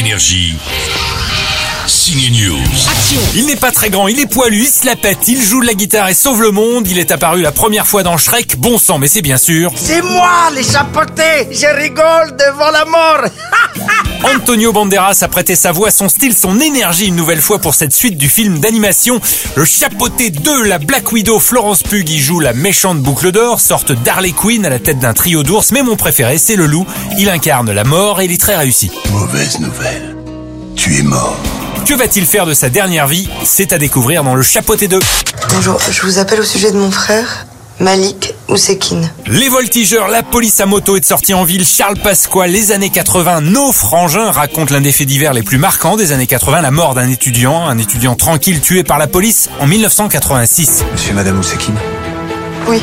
Énergie. Signe News. Il n'est pas très grand, il est poilu, il se la pète, il joue de la guitare et sauve le monde. Il est apparu la première fois dans Shrek, bon sang, mais c'est bien sûr. C'est moi, les chapotés Je rigole devant la mort Antonio Banderas a prêté sa voix, son style, son énergie une nouvelle fois pour cette suite du film d'animation. Le chapeauté 2, la Black Widow, Florence Pugh y joue la méchante boucle d'or, sorte d'Harley Quinn à la tête d'un trio d'ours, mais mon préféré c'est le loup. Il incarne la mort et il est très réussi. Mauvaise nouvelle. Tu es mort. Que va-t-il faire de sa dernière vie? C'est à découvrir dans le chapeauté 2. Bonjour, je vous appelle au sujet de mon frère, Malik Ousekine. Les voltigeurs, la police à moto est de sortie en ville. Charles Pasqua, les années 80, nos frangins racontent l'un des faits divers les plus marquants des années 80, la mort d'un étudiant, un étudiant tranquille tué par la police en 1986. Monsieur et Madame Ousekine, Oui,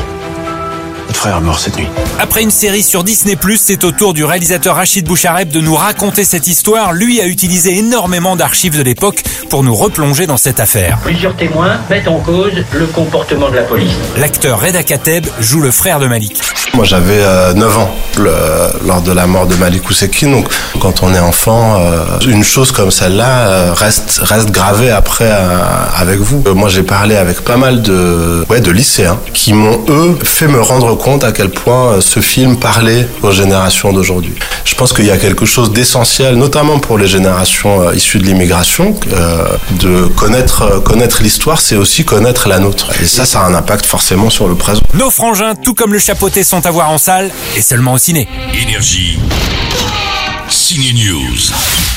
votre frère est mort cette nuit. Après une série sur Disney+, c'est au tour du réalisateur Rachid Bouchareb de nous raconter cette histoire. Lui a utilisé énormément d'archives de l'époque pour nous replonger dans cette affaire. Plusieurs témoins mettent en cause le comportement de la police. L'acteur Reda Kateb joue le frère de Malik. Moi j'avais euh, 9 ans le- lors de la mort de Malik Ousekine. Donc quand on est enfant, euh, une chose comme celle-là euh, reste reste gravée après euh, avec vous. Euh, moi j'ai parlé avec pas mal de de lycéens qui m'ont eux fait me rendre compte à quel point euh, ce film parlait aux générations d'aujourd'hui. Je pense qu'il y a quelque chose d'essentiel, notamment pour les générations euh, issues de l'immigration, euh, de connaître euh, connaître l'histoire, c'est aussi connaître la nôtre. Et ça, ça a un impact forcément sur le présent. Nos frangins, tout comme le chapeauté, sont à voir en salle et seulement au ciné. Énergie. Signe News.